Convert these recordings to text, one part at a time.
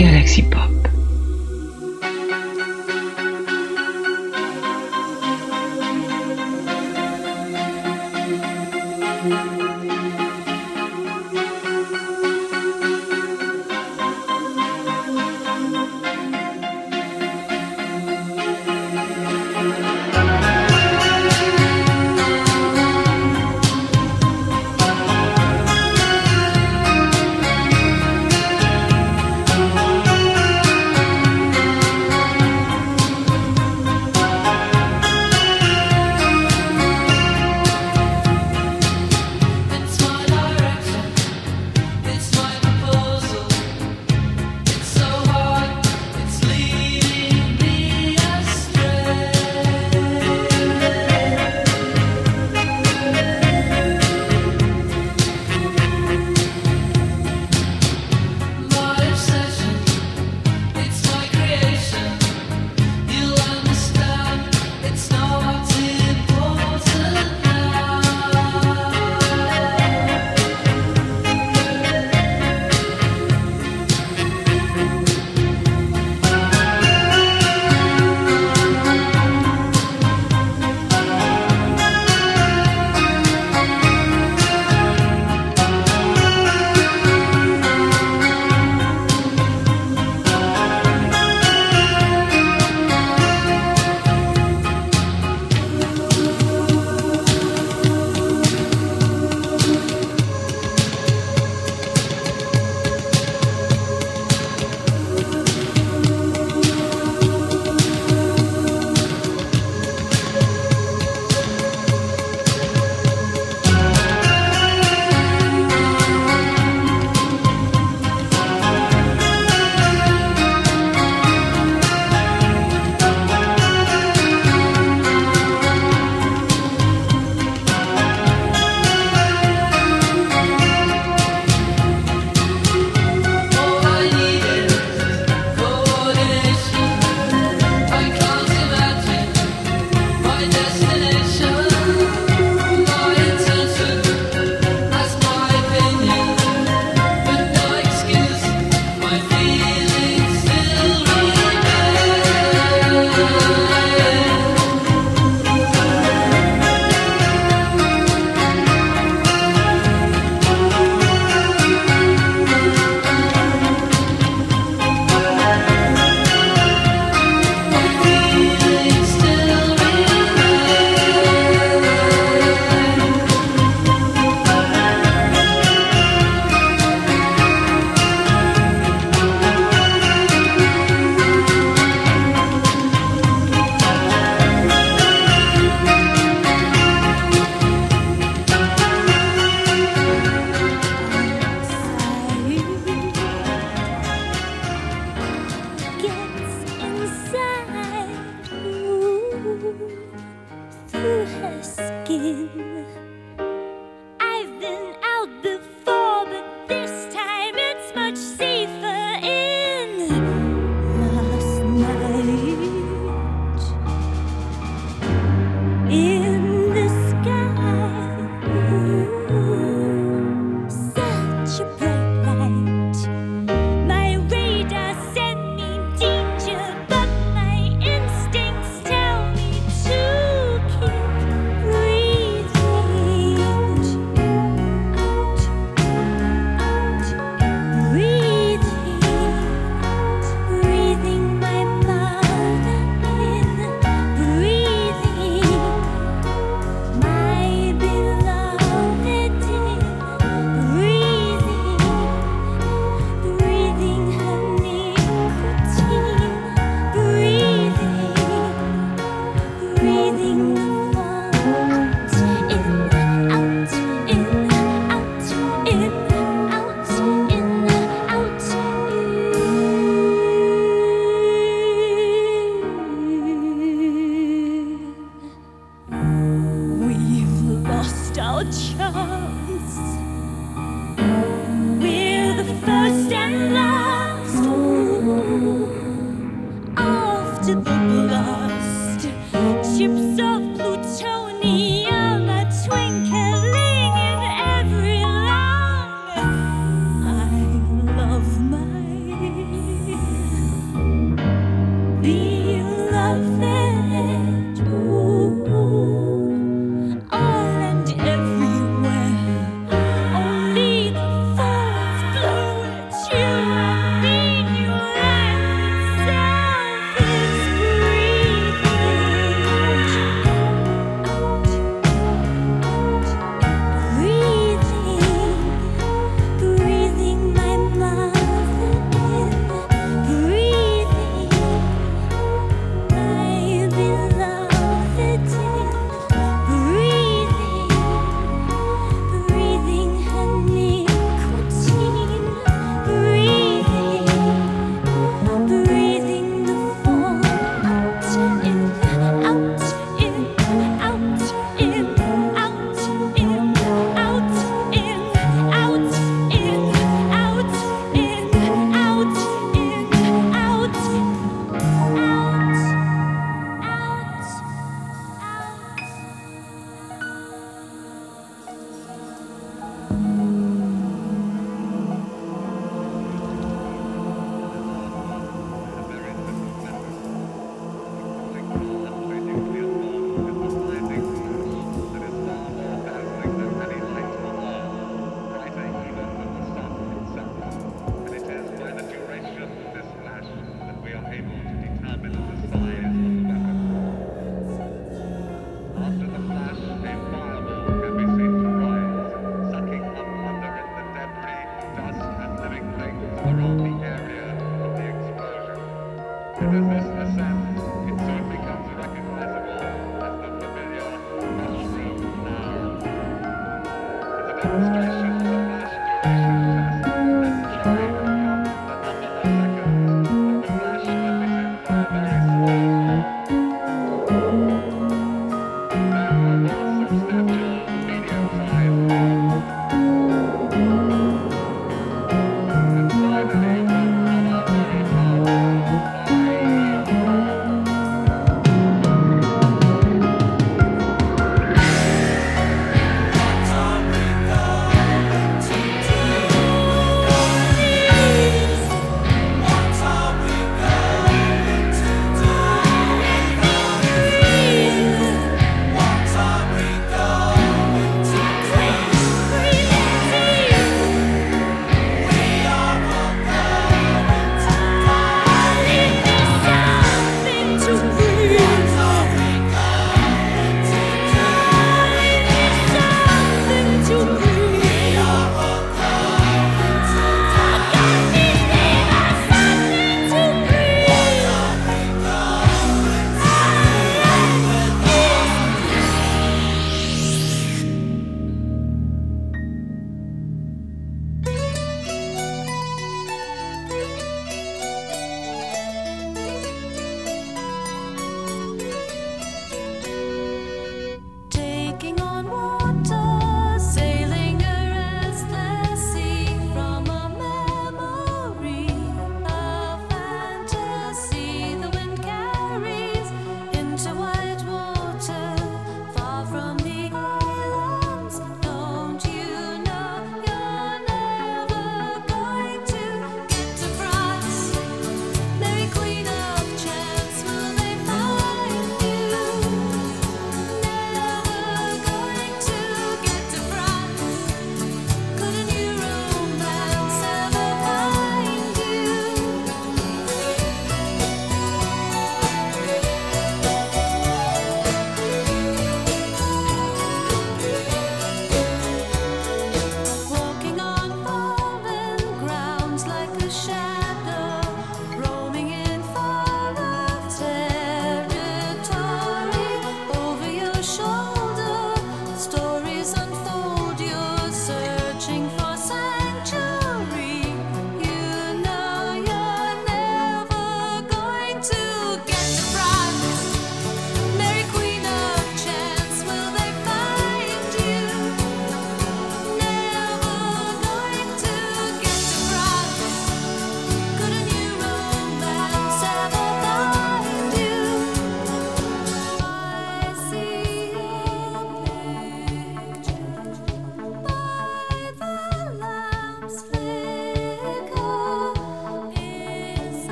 Galaxy Pop.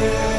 Yeah.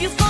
you fall.